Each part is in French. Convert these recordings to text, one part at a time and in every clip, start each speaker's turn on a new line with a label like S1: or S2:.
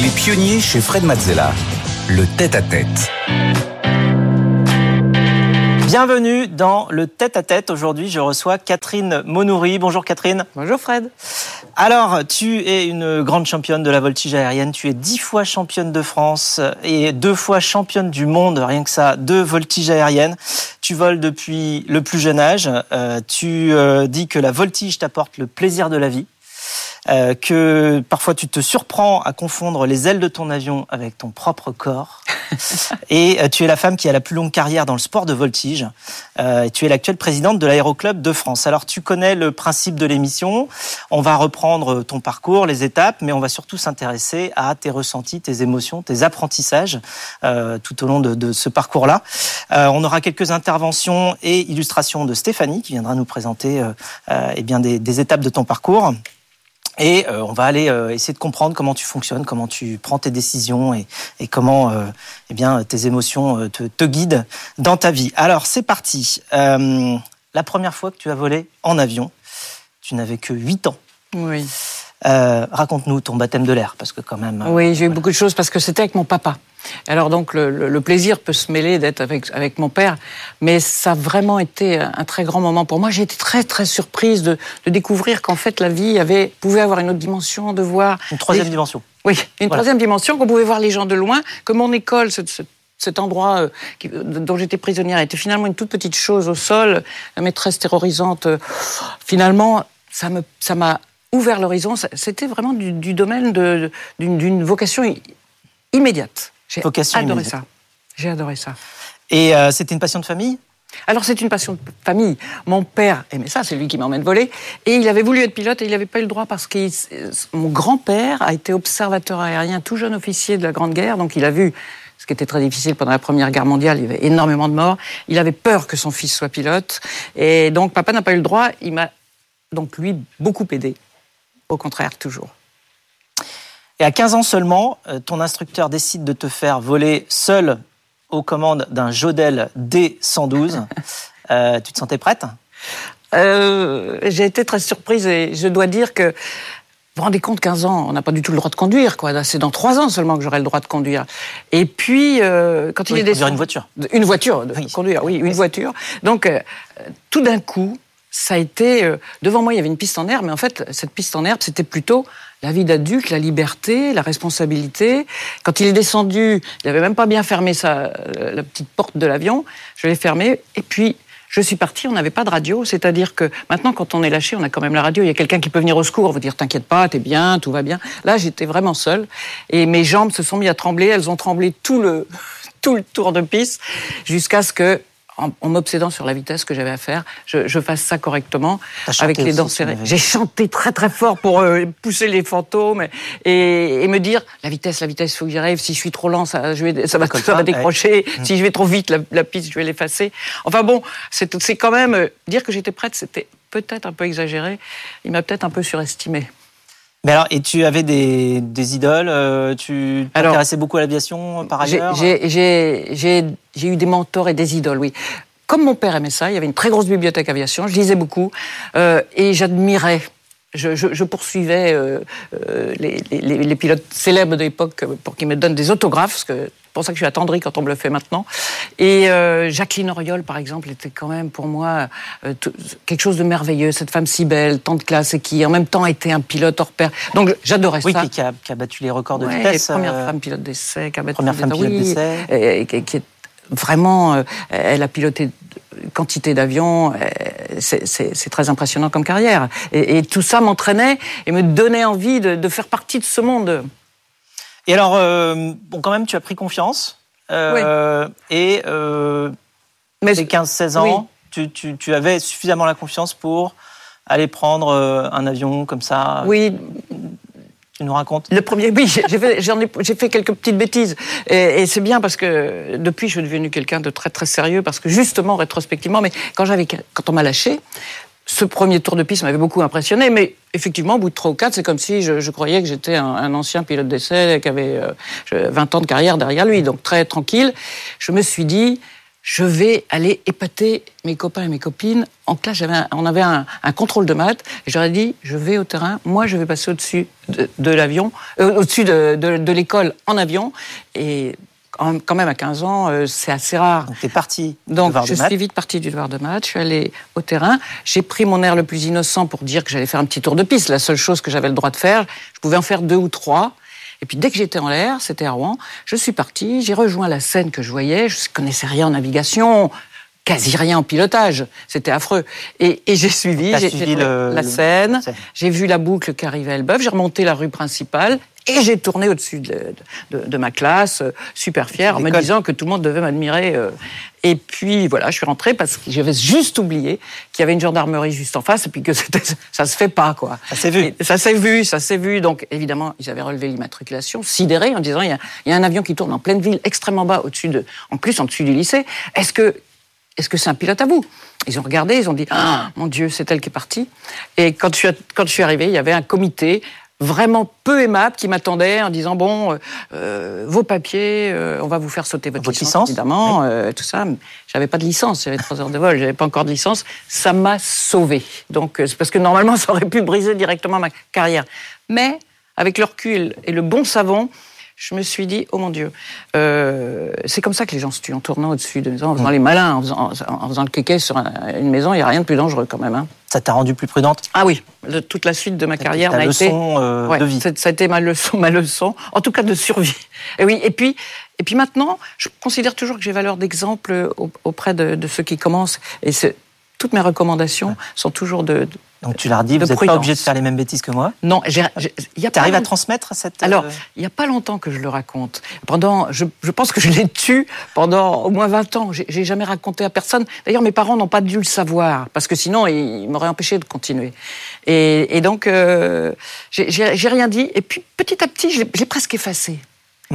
S1: Les pionniers chez Fred Mazzella. Le tête-à-tête.
S2: Bienvenue dans le tête-à-tête. Aujourd'hui, je reçois Catherine Monoury. Bonjour Catherine.
S3: Bonjour Fred.
S2: Alors, tu es une grande championne de la voltige aérienne. Tu es dix fois championne de France et deux fois championne du monde, rien que ça, de voltige aérienne. Tu voles depuis le plus jeune âge. Euh, tu euh, dis que la voltige t'apporte le plaisir de la vie. Euh, que parfois tu te surprends à confondre les ailes de ton avion avec ton propre corps. et euh, tu es la femme qui a la plus longue carrière dans le sport de voltige. Euh, et tu es l'actuelle présidente de l'Aéroclub de France. Alors tu connais le principe de l'émission. On va reprendre ton parcours, les étapes, mais on va surtout s'intéresser à tes ressentis, tes émotions, tes apprentissages euh, tout au long de, de ce parcours-là. Euh, on aura quelques interventions et illustrations de Stéphanie qui viendra nous présenter eh bien des, des étapes de ton parcours. Et euh, on va aller euh, essayer de comprendre comment tu fonctionnes, comment tu prends tes décisions et, comment euh, eh bien, tes émotions te, te, guident dans ta vie. Alors c'est parti. la première fois que tu as volé en avion, tu n'avais que 8 ans.
S3: Oui.
S2: Raconte-nous ton baptême de l'air, parce que quand même.
S3: Oui, j'ai eu beaucoup de choses parce que c'était avec mon papa. Alors donc le, le, plaisir peut se mêler d'être avec, avec mon père, mais ça a vraiment été un très grand moment pour moi. J'ai été très très surprise de, de découvrir qu'en fait la vie avait pouvait avoir une autre dimension, de voir
S2: une troisième dimension.
S3: Oui, une voilà. troisième dimension qu'on pouvait voir les gens de loin, que mon école, ce, ce, cet endroit euh, dont j'étais prisonnière était finalement une toute petite chose au sol, la maîtresse terrorisante. Euh, finalement, ça me ça m'a ouvert l'horizon. C'était vraiment du, du domaine d'une vocation immédiate. J'ai adoré immédiate. ça. J'ai adoré ça.
S2: Et euh, c'était une passion de famille?
S3: Alors c'est une passion de famille. Mon père aimait ça, c'est lui qui m'emmène voler. Et il avait voulu être pilote et il n'avait pas eu le droit parce que mon grand-père a été observateur aérien, tout jeune officier de la Grande Guerre, donc il a vu ce qui était très difficile pendant la Première Guerre mondiale, il y avait énormément de morts. Il avait peur que son fils soit pilote. Et donc papa n'a pas eu le droit, il m'a donc lui beaucoup aidé. Au contraire, toujours.
S2: Et à 15 ans seulement, euh, ton instructeur décide de te faire voler seul aux commandes d'un Jodel D112. euh, tu te sentais prête?
S3: Euh, J'ai été très surprise et je dois dire que vous vous rendez compte, 15 ans, on n'a pas du tout le droit de conduire, quoi. C'est dans 3 ans seulement que j'aurai le droit de conduire. Et puis, euh, quand
S2: oui,
S3: il est
S2: descendu... une voiture.
S3: Une voiture, de oui. conduire, oui, une oui. voiture. Donc, euh, tout d'un coup, ça a été... Euh, devant moi, il y avait une piste en herbe, mais en fait, cette piste en herbe, c'était plutôt la vie d'adulte, la liberté, la responsabilité. Quand il est descendu, il n'avait même pas bien fermé sa, euh, la petite porte de l'avion. Je l'ai fermé, et puis je suis partie, on n'avait pas de radio, c'est-à-dire que maintenant, quand on est lâché, on a quand même la radio, il y a quelqu'un qui peut venir au secours, vous dire t'inquiète pas, t'es bien, tout va bien. Là, j'étais vraiment seule, et mes jambes se sont mis à trembler, elles ont tremblé tout le, tout le tour de piste, jusqu'à ce que en, en m'obsédant sur la vitesse que j'avais à faire, je, je, fasse ça correctement avec les dents serrées. J'ai chanté très très fort pour euh, pousser les fantômes et, et, me dire la vitesse, la vitesse, il faut que j'y arrive. Si je suis trop lent, ça, je vais, ça va, ça va décrocher. Ouais. Si je vais trop vite, la, la piste, je vais l'effacer. Enfin bon, c'est quand même euh, dire que j'étais prête, c'était peut-être un peu exagéré. Il m'a peut-être un peu surestimé.
S2: Mais alors, et tu avais des, des idoles euh, Tu t'intéressais beaucoup à l'aviation par ailleurs
S3: J'ai eu des mentors et des idoles, oui. Comme mon père aimait ça, il y avait une très grosse bibliothèque aviation, je lisais beaucoup euh, et j'admirais. Je, je, je, poursuivais euh, les, les, les, pilotes célèbres de l'époque pour qu'ils me donnent des autographes, parce que c'est pour ça que je suis attendrie quand on me le fait maintenant. Et euh, Jacqueline Auriol, par exemple, était quand même pour moi euh, quelque chose de merveilleux. Cette femme si belle, tant de classe, et qui en même temps était un pilote hors pair. Donc j'adorais
S2: oui,
S3: ça.
S2: Oui, qui, a, qui a battu les records de
S3: ouais,
S2: vitesse.
S3: Première euh... femme pilote d'essai, qui a battu
S2: première femme pilote
S3: oui,
S2: d'essai.
S3: Et, et, qui est vraiment, elle a piloté quantité d'avions, c'est très impressionnant comme carrière. Et, et tout ça m'entraînait et me donnait envie de, de faire partie de ce monde.
S2: Et alors, euh, bon, quand même, tu as pris confiance. Euh, oui. Et euh, mais 15-16 ans, oui. tu, tu, tu, avais suffisamment la confiance pour aller prendre euh, un avion comme ça.
S3: Oui.
S2: Tu nous racontes
S3: Le premier, oui, j'ai fait, ai, fait quelques petites bêtises. Et, et c'est bien parce que depuis, je suis devenu quelqu'un de très très sérieux parce que justement, rétrospectivement, mais quand, quand on m'a lâché, ce premier tour de piste m'avait beaucoup impressionné, mais effectivement, au bout de trois ou quatre, c'est comme si je, croyais que j'étais un, un, ancien pilote d'essai qui avait euh, 20 ans de carrière derrière lui, donc très tranquille. Je me suis dit, je vais aller épater mes copains et mes copines. En classe, on avait un, contrôle de maths. J'aurais dit, je vais au terrain. Moi, je vais passer au-dessus de, l'avion, euh, au-dessus de, l'école en avion. Et quand même à 15 ans, euh, c'est assez rare.
S2: Donc, tu es parti.
S3: Donc, je suis vite partie du devoir de maths. Je suis allée au terrain. J'ai pris mon air le plus innocent pour dire que j'allais faire un petit tour de piste. La seule chose que j'avais le droit de faire, je pouvais en faire deux ou trois. Et puis dès que j'étais en l'air, c'était à Rouen, je suis parti, j'ai rejoint la Seine que je voyais, je ne connaissais rien en navigation, quasi rien en pilotage, c'était affreux. Et, j'ai suivi, j'ai suivi la Seine, j'ai vu la boucle qui arrivait à Elbeuf, j'ai remonté la rue principale et j'ai tourné au-dessus de, de, ma classe, euh, super fière, en me disant que tout le monde devait m'admirer. Euh. Et puis voilà, je suis rentrée parce que j'avais juste oublié qu'il y avait une gendarmerie juste en face et puis que ça se fait pas quoi.
S2: Ça s'est vu.
S3: ça s'est vu, ça s'est vu. Donc évidemment, ils avaient relevé l'immatriculation, sidérés en disant il y, a, il y, a, un avion qui tourne en pleine ville, extrêmement bas au-dessus de, en plus en dessus du lycée. Est-ce que est-ce que c'est un pilote à vous? Ils ont regardé, ils ont dit ah, mon Dieu, c'est elle qui est partie. Et quand je, suis, quand je suis arrivé, il y avait un comité vraiment peu aimable qui m'attendait en disant bon, euh, euh, vos papiers, euh, on va vous faire sauter votre, licence, évidemment, tout ça. J'avais pas de licence, j'avais trois heures de vol, j'avais pas encore de licence. Ça m'a sauvé. Donc c'est parce que normalement ça aurait pu briser directement ma carrière. Mais avec le recul et le bon savon, je me suis dit, oh mon Dieu, euh, c'est comme ça que les gens se tuent, en tournant au-dessus de maison, en faisant les malins, en faisant, le kéké sur une maison, il n'y a rien de plus dangereux quand même. Hein.
S2: Ça t'a rendu plus prudente?
S3: Ah oui, toute la suite de ma carrière
S2: m'a été... Euh, de vie.
S3: Ça a été ma leçon, ma leçon, en tout cas de survie. Et oui, et puis, et puis maintenant, je considère toujours que j'ai valeur d'exemple auprès de, ceux qui commencent. Et toutes mes recommandations sont toujours de
S2: donc tu l'as dit, vous n'êtes pas obligé de faire les mêmes bêtises que moi.
S3: Non,
S2: tu arrives à transmettre cette.
S3: Alors, euh, il n'y a pas longtemps que je le raconte. Pendant, je, pense que je l'ai tué pendant au moins 20 ans. J'ai jamais raconté à personne. D'ailleurs, mes parents n'ont pas dû le savoir parce que sinon ils m'auraient empêché de continuer. Et, donc, euh, j'ai rien dit. Et puis petit à petit, j'ai presque effacé.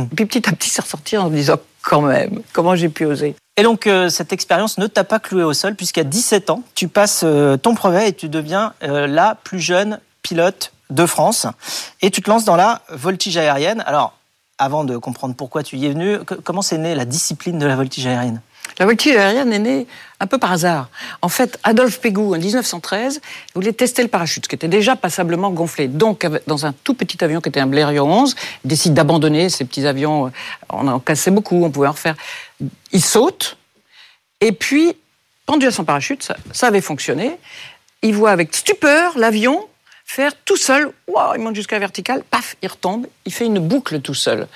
S3: Et puis petit à petit, c'est ressorti en me disant quand même, comment j'ai pu oser?
S2: Et donc, euh, cette expérience ne t'a pas cloué au sol, puisqu'à 17 ans, tu passes euh, ton brevet et tu deviens euh, la plus jeune pilote de France. Et tu te lances dans la voltige aérienne. Alors, avant de comprendre pourquoi tu y es venu, comment c'est né la discipline de la voltige aérienne?
S3: La voltige aérienne est née un peu par hasard. En fait, Adolphe Pégou, en 1913, voulait tester le parachute, qui était déjà passablement gonflé. Donc, dans un tout petit avion qui était un Blériot 11, il décide d'abandonner ces petits avions. On en cassait beaucoup, on pouvait en refaire. Il saute, et puis, pendu à son parachute, ça, avait fonctionné. Il voit avec stupeur l'avion faire tout seul, wow, il monte jusqu'à la verticale, paf, il retombe, il fait une boucle tout seul.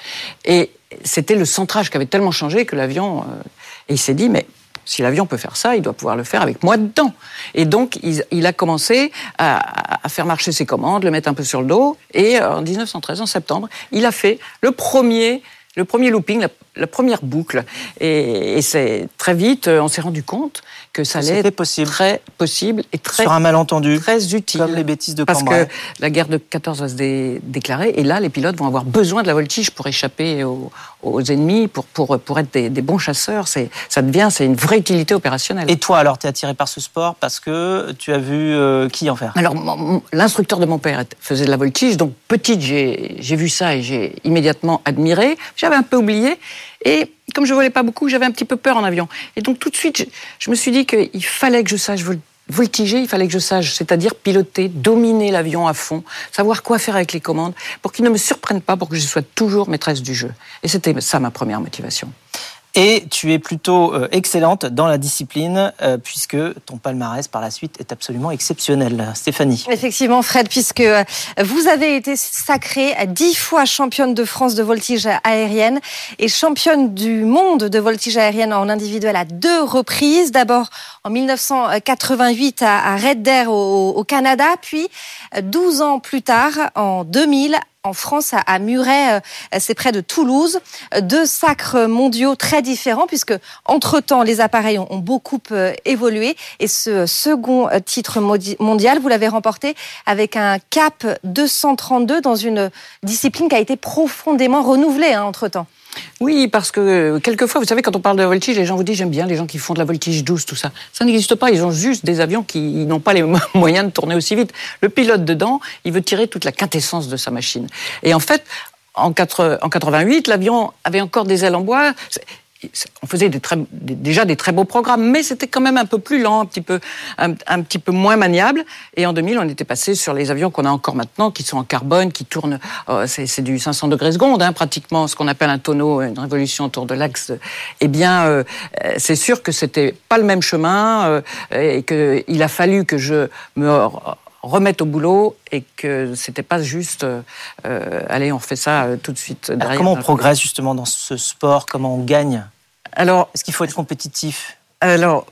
S3: Et c'était le centrage qui avait tellement changé que l'avion... Euh, et il s'est dit, mais si l'avion peut faire ça, il doit pouvoir le faire avec moi dedans. Et donc, il, a commencé à, faire marcher ses commandes, le mettre un peu sur le dos. Et euh, en 1913, en septembre, il a fait le premier, le premier looping, première boucle. Et, c'est très vite, euh, on s'est rendu compte que ça allait être
S2: possible.
S3: très possible et très
S2: sur un malentendu,
S3: très utile.
S2: Comme les bêtises de
S3: Parce que la guerre de 14 va se déclarer et là, les pilotes vont avoir besoin de la voltige pour échapper aux, ennemis, pour, pour, pour être des, bons chasseurs. C'est, ça devient, c'est une vraie utilité opérationnelle.
S2: Et toi, alors, tu es attiré par ce sport parce que tu as vu euh, qui en faire?
S3: Alors, l'instructeur de mon père faisait de la voltige, donc petite, j'ai, j'ai vu ça et j'ai immédiatement admiré. J'avais un peu oublié. Et comme je volais pas beaucoup, j'avais un petit peu peur en avion. Et donc tout de suite, je, me suis dit qu'il fallait que je sache voltiger, il fallait que je sache, c'est-à-dire piloter, dominer l'avion à fond, savoir quoi faire avec les commandes, pour qu'il ne me surprenne pas, pour que je sois toujours maîtresse du jeu. Et c'était ça ma première motivation.
S2: Et tu es plutôt euh, excellente dans la discipline, euh, puisque ton palmarès par la suite est absolument exceptionnel. Stéphanie.
S4: Effectivement, Fred, puisque euh, vous avez été sacrée dix fois championne de France de voltige aérienne et championne du monde de voltige aérienne en individuel à deux reprises. D'abord en 1988 à Red Deer au, Canada, puis 12 ans plus tard, en 2000, en France, à Muret, euh, c'est près de Toulouse. Deux sacres mondiaux très différents puisque, entre-temps, les appareils ont beaucoup euh, évolué. Et ce second euh, titre mondial, vous l'avez remporté avec un cap 232 dans une discipline qui a été profondément renouvelée hein, entre-temps.
S3: Oui, parce que quelquefois, vous savez, quand on parle de voltige, les gens vous disent j'aime bien les gens qui font de la voltige douce, tout ça. Ça n'existe pas. Ils ont juste des avions qui n'ont pas les moyens de tourner aussi vite. Le pilote dedans, il veut tirer toute la quintessence de sa machine. Et en fait, en, 88, l'avion avait encore des ailes en bois. On faisait des très, déjà des très beaux programmes, mais c'était quand même un peu plus lent, un petit peu, un, petit peu moins maniable. Et en 2000, on était passé sur les avions qu'on a encore maintenant, qui sont en carbone, qui tournent, oh, c'est du 500 degrés seconde, hein, pratiquement, ce qu'on appelle un tonneau, une révolution autour de l'axe. Eh bien, euh, c'est sûr que c'était pas le même chemin euh, et qu'il a fallu que je me remette au boulot et que c'était pas juste euh, allez on fait ça tout de suite
S2: derrière. comment on progresse justement dans ce sport? Comment on gagne? Alors, est-ce qu'il faut être compétitif?
S3: Alors,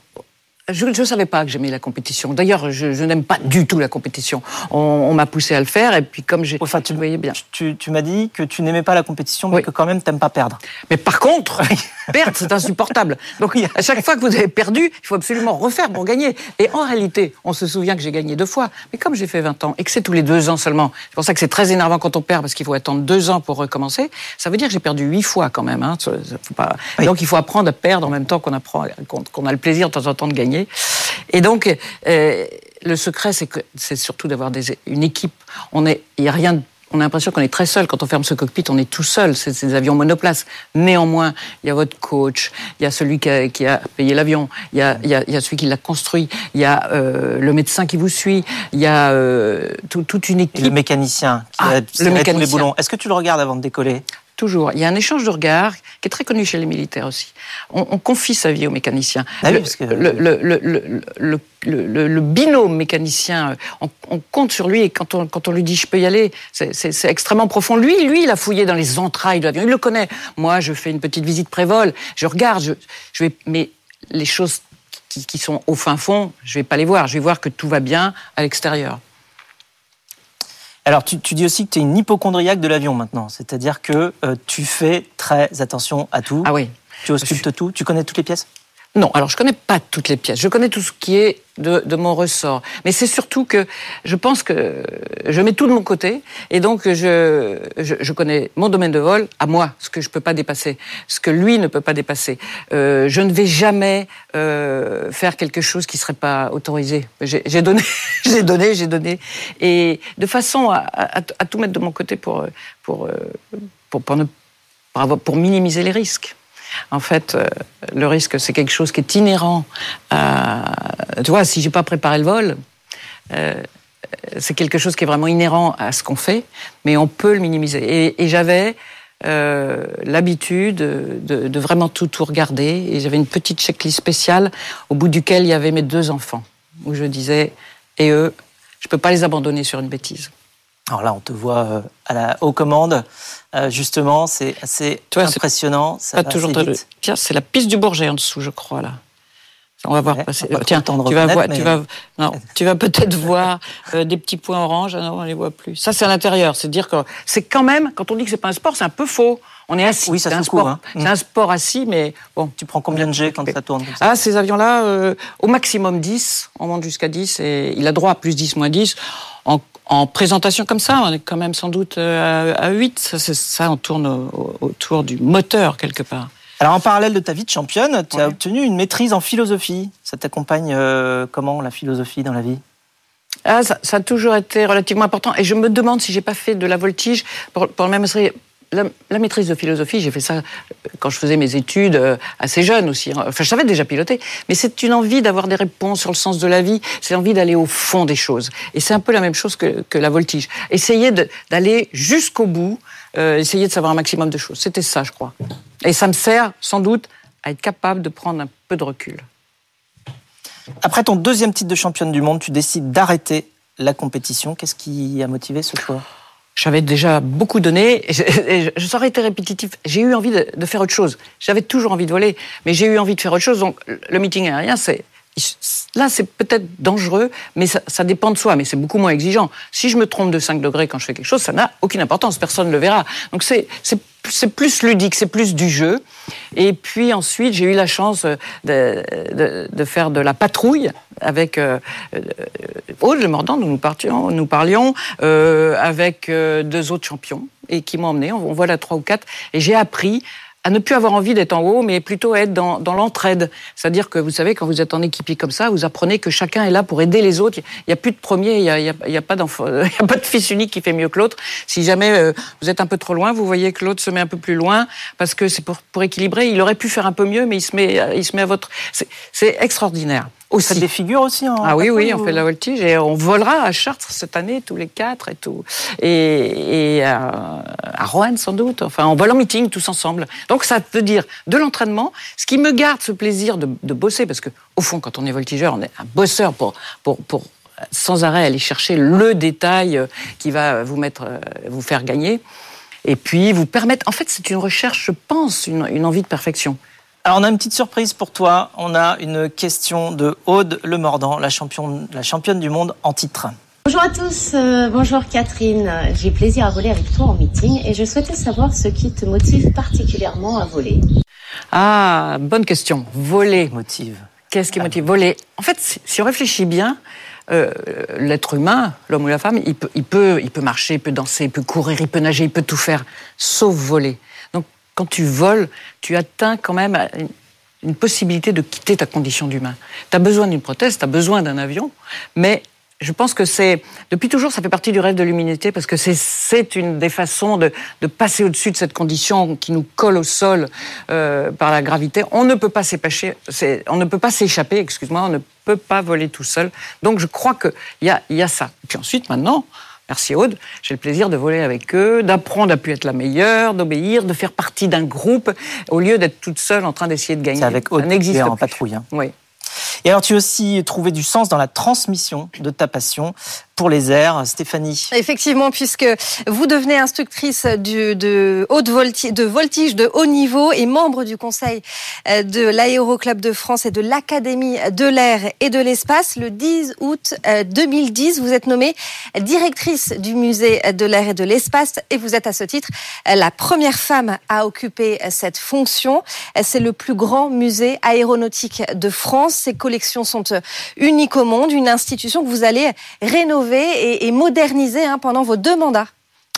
S3: je ne savais pas que j'aimais la compétition. D'ailleurs, je, n'aime pas du tout la compétition. On, m'a poussé à le faire, et puis comme j'ai...
S2: Enfin, tu, voyais bien. Tu, m'as dit que tu n'aimais pas la compétition, mais que quand même, tu n'aimes pas perdre.
S3: Mais par contre, perdre, c'est insupportable. Donc, à chaque fois que vous avez perdu, il faut absolument refaire pour gagner. Et en réalité, on se souvient que j'ai gagné deux fois. Mais comme j'ai fait 20 ans, et que c'est tous les deux ans seulement, c'est pour ça que c'est très énervant quand on perd, parce qu'il faut attendre deux ans pour recommencer, ça veut dire que j'ai perdu huit fois quand même. Hein. Donc, il faut apprendre à perdre en même temps qu'on apprend, qu'on a le plaisir de temps en temps de gagner. Et donc, euh, le secret, c'est que c'est surtout d'avoir une équipe. On est, il y a rien on a l'impression qu'on est très seul. Quand on ferme ce cockpit, on est tout seul. C'est des avions monoplace. Néanmoins, il y a votre coach, il y a celui qui a, payé l'avion, il, y a, celui qui l'a construit, il y a euh, le médecin qui vous suit, il y a euh, toute une équipe.
S2: le mécanicien qui ah, a le mécanicien. les boulons. Est-ce que tu le regardes avant de décoller?
S3: Toujours. Il y a un échange de regards qui est très connu chez les militaires aussi. On, confie sa vie au mécanicien.
S2: Ah
S3: le, le, binôme mécanicien, on, compte sur lui et quand on, quand on lui dit je peux y aller, c'est extrêmement profond. Lui, lui, il a fouillé dans les entrailles de l'avion. Il le connaît. Moi, je fais une petite visite prévol, je regarde, je, je vais, mais les choses qui, qui sont au fin fond, je vais pas les voir. Je vais voir que tout va bien à l'extérieur.
S2: Alors, tu, dis aussi que tu es une hypochondriaque de l'avion maintenant, c'est-à-dire que euh, tu fais très attention à tout.
S3: Ah oui.
S2: Tu auscultes tout, tu connais toutes les pièces?
S3: Non, alors je connais pas toutes les pièces. Je connais tout ce qui est de, mon ressort. Mais c'est surtout que je pense que je mets tout de mon côté et donc je, je, connais mon domaine de vol à moi, ce que je peux pas dépasser, ce que lui ne peut pas dépasser. Euh, je ne vais jamais euh, faire quelque chose qui serait pas autorisé. J'ai donné, j'ai donné, j'ai donné, et de façon à, à, tout mettre de mon côté pour pour pour, pour, ne, pour minimiser les risques. En fait, euh, le risque, c'est quelque chose qui est inhérent à... Tu vois, si j'ai pas préparé le vol, euh, c'est quelque chose qui est vraiment inhérent à ce qu'on fait, mais on peut le minimiser. Et, j'avais euh, l'habitude de, vraiment tout, tout regarder, et j'avais une petite checklist spéciale au bout duquel il y avait mes deux enfants, où je disais, et eux, je peux pas les abandonner sur une bêtise.
S2: Alors là, on te voit euh, à la haut commande. Euh, justement, c'est assez impressionnant.
S3: Ça pas toujours Tiens, c'est la piste du Bourget en dessous, je crois là. On va voir passer. Tiens, tu vas, voir, tu vas, non, tu vas peut-être voir euh, des petits points orange. Ah non, on les voit plus. Ça, c'est à l'intérieur. C'est dire que c'est quand même, quand on dit que c'est pas un sport, c'est un peu faux. On est assis.
S2: Oui, ça
S3: c'est
S2: un
S3: sport.
S2: Hein.
S3: C'est un sport assis, mais bon.
S2: Tu prends combien de G quand ça tourne
S3: Ah, ces avions-là, au maximum 10. On monte jusqu'à 10 et il a droit à plus 10, moins 10. En, en présentation comme ça, on est quand même sans doute euh, à 8. Ça, ça on tourne autour du moteur quelque part.
S2: Alors en parallèle de ta vie de championne, tu as obtenu une maîtrise en philosophie. Ça t'accompagne euh, comment la philosophie dans la vie?
S3: Ah, ça, a toujours été relativement important. Et je me demande si j'ai pas fait de la voltige pour, pour le même la, maîtrise de philosophie, j'ai fait ça euh, quand je faisais mes études euh, assez jeune aussi. Hein. Enfin, je savais déjà piloter, mais c'est une envie d'avoir des réponses sur le sens de la vie. C'est l'envie d'aller au fond des choses. Et c'est un peu la même chose que, la voltige. Essayer d'aller jusqu'au bout, euh, essayer de savoir un maximum de choses. C'était ça, je crois. Et ça me sert sans doute à être capable de prendre un peu de recul.
S2: Après ton deuxième titre de championne du monde, tu décides d'arrêter la compétition. Qu'est-ce qui a motivé ce choix?
S3: J'avais déjà beaucoup donné, et je, ça été répétitif. J'ai eu envie de, faire autre chose. J'avais toujours envie de voler, mais j'ai eu envie de faire autre chose. Donc le meeting aérien, c'est là, c'est peut-être dangereux, mais ça, dépend de soi, mais c'est beaucoup moins exigeant. Si je me trompe de 5 degrés quand je fais quelque chose, ça n'a aucune importance, personne ne le verra. Donc c'est plus ludique, c'est plus du jeu. Et puis ensuite, j'ai eu la chance de, faire de la patrouille avec euh, euh, Aude Le Mordant, dont nous, partions, nous parlions, euh, avec deux autres champions, et qui m'ont emmené, on voit la 3 ou 4, et j'ai appris à ne plus avoir envie d'être en haut, mais plutôt être dans, dans l'entraide. C'est-à-dire que vous savez, quand vous êtes en équipier comme ça, vous apprenez que chacun est là pour aider les autres. Il n'y a plus de premier, il n'y a, y a, y a, pas y a pas de fils unique qui fait mieux que l'autre. Si jamais euh, vous êtes un peu trop loin, vous voyez que l'autre se met un peu plus loin, parce que c'est pour, pour équilibrer. Il aurait pu faire un peu mieux, mais il se met, il se met à votre. C'est extraordinaire.
S2: Aussi. Vous faites des figures aussi en
S3: Ah oui, oui, on fait de la voltige et on volera à Chartres cette année, tous les quatre et tout. Et, et à, à Rouen sans doute. Enfin, on vole en meeting tous ensemble. Donc ça veut dire de l'entraînement, ce qui me garde ce plaisir de, de, bosser, parce que au fond, quand on est voltigeur, on est un bosseur pour, pour, pour sans arrêt aller chercher le détail qui va vous mettre, vous faire gagner. Et puis vous permettre. En fait, c'est une recherche, je pense, une, une envie de perfection.
S2: Alors on a une petite surprise pour toi. On a une question de Aude Le Mordant, la championne, la championne du monde en titre.
S5: Bonjour à tous, euh, bonjour Catherine. J'ai plaisir à voler avec toi en meeting et je souhaitais savoir ce qui te motive particulièrement à voler.
S3: Ah, bonne question. Voler.
S2: Motive.
S3: Qu'est-ce qui motive Voler. En fait, si on réfléchit bien, euh, l'être humain, l'homme ou la femme, il peut, il, peut, il peut marcher, il peut danser, il peut courir, il peut nager, il peut tout faire, sauf voler. Quand tu voles, tu atteins quand même une, possibilité de quitter ta condition d'humain. Tu as besoin d'une prothèse, tu as besoin d'un avion, mais je pense que c'est depuis toujours ça fait partie du rêve de l'humanité parce que c'est une des façons de, passer au-dessus de cette condition qui nous colle au sol euh, par la gravité. On ne peut pas s'échapper, on ne peut pas s'échapper, excuse-moi, on ne peut pas voler tout seul. Donc je crois que il y a, y a ça. Puis ensuite maintenant. Merci Aude. J'ai le plaisir de voler avec eux, d'apprendre à pu être la meilleure, d'obéir, de faire partie d'un groupe, au lieu d'être toute seule en train d'essayer de gagner.
S2: C'est avec Aude, es en patrouille. Hein.
S3: Oui.
S2: Et alors, tu as aussi trouvé du sens dans la transmission de ta passion pour les airs, Stéphanie.
S4: Effectivement, puisque vous devenez instructrice du, de haute voltige, de voltige de haut niveau et membre du conseil euh, de l'Aéroclub de France et de l'Académie de l'air et de l'espace, le 10 août 2010, vous êtes nommée directrice du musée de l'air et de l'espace et vous êtes à ce titre la première femme à occuper cette fonction. C'est le plus grand musée aéronautique de France. Ses collections sont uniques au monde, une institution que vous allez rénover et, et moderniser hein, pendant vos deux mandats.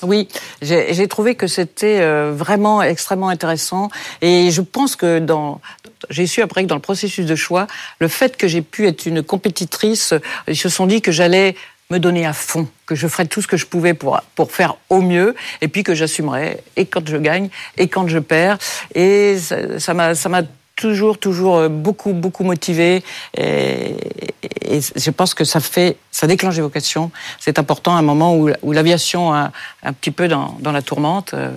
S3: Oui, j'ai trouvé que c'était euh, vraiment extrêmement intéressant et je pense que dans j'ai su après que dans le processus de choix, le fait que j'ai pu être une compétitrice, ils se sont dit que j'allais me donner à fond, que je ferais tout ce que je pouvais pour, pour faire au mieux, et puis que j'assumerais, et quand je gagne, et quand je perds. Et ça m'a ça m'a toujours, toujours beaucoup, beaucoup motivé. Et, et, je pense que ça fait, ça déclenche des vocations. C'est important à un moment où, où l'aviation a un petit peu dans, dans la tourmente. Euh,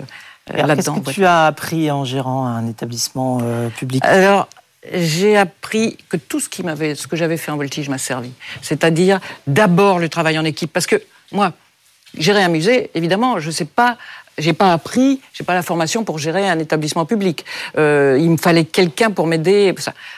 S2: Qu'est-ce que tu as appris en gérant un établissement euh, public?
S3: Alors, j'ai appris que tout ce qui m'avait, ce que j'avais fait en voltige m'a servi. C'est-à-dire d'abord le travail en équipe, parce que moi, gérer un musée, évidemment, je ne sais pas j'ai pas appris, j'ai pas la formation pour gérer un établissement public. Euh, il me fallait quelqu'un pour m'aider.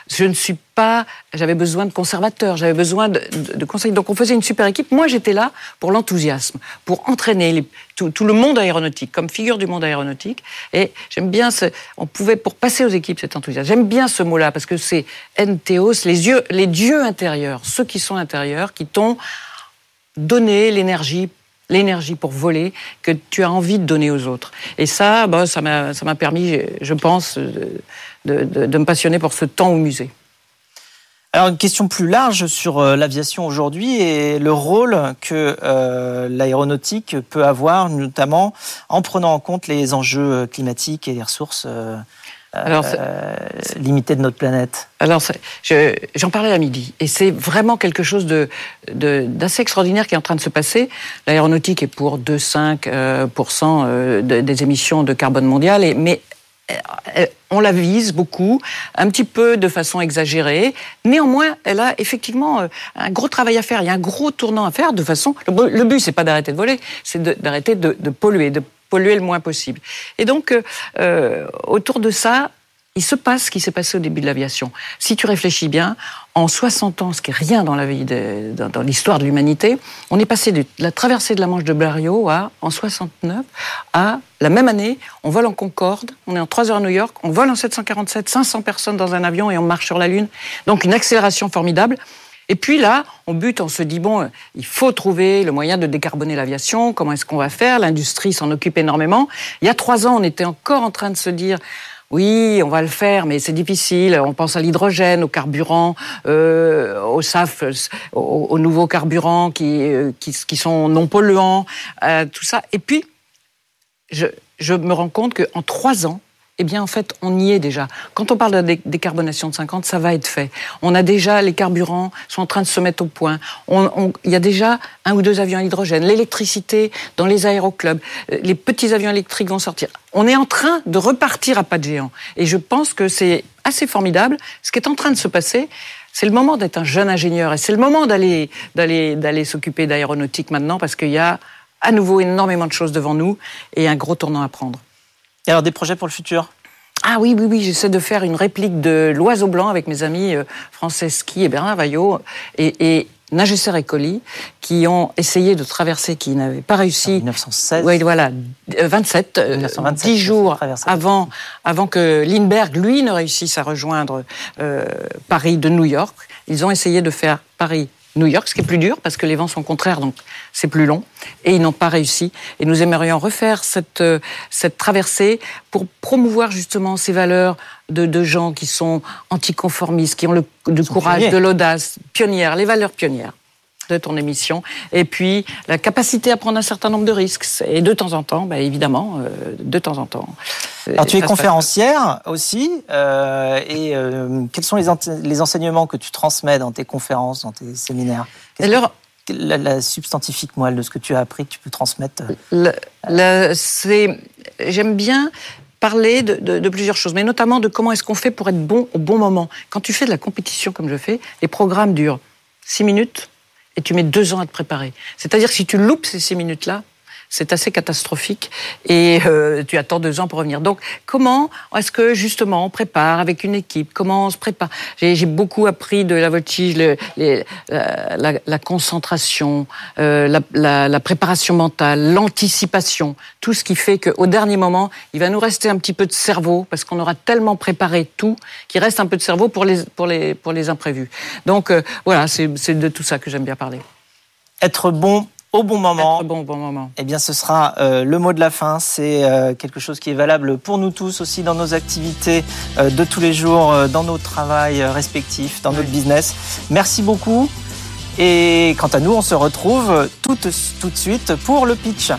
S3: Je ne suis pas, j'avais besoin de conservateurs, j'avais besoin de, de, conseils. Donc on faisait une super équipe. Moi j'étais là pour l'enthousiasme, pour entraîner tout, le monde aéronautique, comme figure du monde aéronautique. Et j'aime bien ce, on pouvait pour passer aux équipes cet enthousiasme. J'aime bien ce mot-là parce que c'est entheos, les dieux intérieurs, ceux qui sont intérieurs, qui t'ont donné l'énergie l'énergie pour voler que tu as envie de donner aux autres. Et ça, bah, ça m'a permis, je pense, de, de, me passionner pour ce temps au musée.
S2: Alors une question plus large sur euh, l'aviation aujourd'hui et le rôle que euh, l'aéronautique peut avoir, notamment en prenant en compte les enjeux climatiques et les ressources. Euh, alors, euh, limitée de notre planète
S3: Alors, j'en parlais à midi, et c'est vraiment quelque chose de d'assez extraordinaire qui est en train de se passer. L'aéronautique est pour 2-5% euh, des émissions de carbone mondiales, et, mais euh, on la vise beaucoup, un petit peu de façon exagérée. Néanmoins, elle a effectivement un gros travail à faire. Il y a un gros tournant à faire de façon. Le but, c'est pas d'arrêter de voler, c'est d'arrêter de, de, polluer, de polluer le moins possible. Et donc, euh, autour de ça, il se passe ce qui s'est passé au début de l'aviation. Si tu réfléchis bien, en 60 ans, ce qui est rien dans l'histoire de l'humanité, on est passé de la traversée de la Manche de Blériot à, en 69, à la même année, on vole en Concorde, on est en 3 heures à New York, on vole en 747, 500 personnes dans un avion et on marche sur la Lune. Donc une accélération formidable. Et puis là, on bute, on se dit, bon, il faut trouver le moyen de décarboner l'aviation, comment est-ce qu'on va faire L'industrie s'en occupe énormément. Il y a trois ans, on était encore en train de se dire, Oui, on va le faire, mais c'est difficile. On pense à l'hydrogène, au carburant, euh, au SAF, aux, nouveaux carburants qui, euh, qui, qui, sont non polluants, euh, tout ça. Et puis, je, je me rends compte qu'en trois ans, eh bien, en fait, on y est déjà. Quand on parle de décarbonation de 50, ça va être fait. On a déjà, les carburants sont en train de se mettre au point. Il y a déjà un ou deux avions à hydrogène. L'électricité dans les aéroclubs. Euh, les petits avions électriques vont sortir. On est en train de repartir à pas de géant. Et je pense que c'est assez formidable. Ce qui est en train de se passer, c'est le moment d'être un jeune ingénieur. Et c'est le moment d'aller s'occuper d'aéronautique maintenant parce qu'il y a à nouveau énormément de choses devant nous et un gros tournant à prendre.
S2: Et alors des projets pour le futur
S3: ah oui, oui, oui, j'essaie de faire une réplique de l'oiseau blanc avec mes amis euh, Franceschi et Bernard Vaillot et, et Nagesser et Colli, qui ont essayé de traverser, qui n'avaient pas réussi. En
S2: 1916.
S3: Oui, voilà, 27, 1927, 10 jours avant, avant que Lindbergh, lui, ne réussisse à rejoindre euh, Paris de New York. Ils ont essayé de faire Paris New York, ce qui est plus dur parce que les vents sont contraires, donc c'est plus long. Et ils n'ont pas réussi. Et nous aimerions refaire cette, euh, cette traversée pour promouvoir justement ces valeurs de, de gens qui sont anticonformistes, qui ont le, courage, de l'audace, pionnières, les valeurs pionnières de ton émission, et puis la capacité à prendre un certain nombre de risques, et de temps en temps, bah, évidemment, euh, de temps en temps.
S2: Alors tu es conférencière aussi, euh, et euh, quels sont les, les, enseignements que tu transmets dans tes conférences, dans tes séminaires? Alors, la, la, substantifique moelle de ce que tu as appris que tu peux transmettre?
S3: J'aime bien parler de, de, de, plusieurs choses, mais notamment de comment est-ce qu'on fait pour être bon au bon moment. Quand tu fais de la compétition comme je fais, les programmes durent 6 minutes et tu mets deux ans à te préparer. C'est-à-dire si tu loupes ces six minutes-là, c'est assez catastrophique et euh, tu attends deux ans pour revenir. Donc, comment est-ce que justement on prépare avec une équipe? Comment on se prépare? J'ai beaucoup appris de la la, la, concentration, euh, la, préparation mentale, l'anticipation, tout ce qui fait qu'au dernier moment, il va nous rester un petit peu de cerveau parce qu'on aura tellement préparé tout qu'il reste un peu de cerveau pour les pour les pour les imprévus. Donc euh, voilà, c'est de tout ça que j'aime bien parler.
S2: Être bon au bon moment.
S3: bon, bon moment.
S2: Eh bien, ce sera euh, le mot de la fin. C'est euh, quelque chose qui est valable pour nous tous aussi dans nos activités euh, de tous les jours, dans nos travails respectifs, dans notre business. Merci beaucoup. Et quant à nous, on se retrouve tout, tout de suite pour le pitch.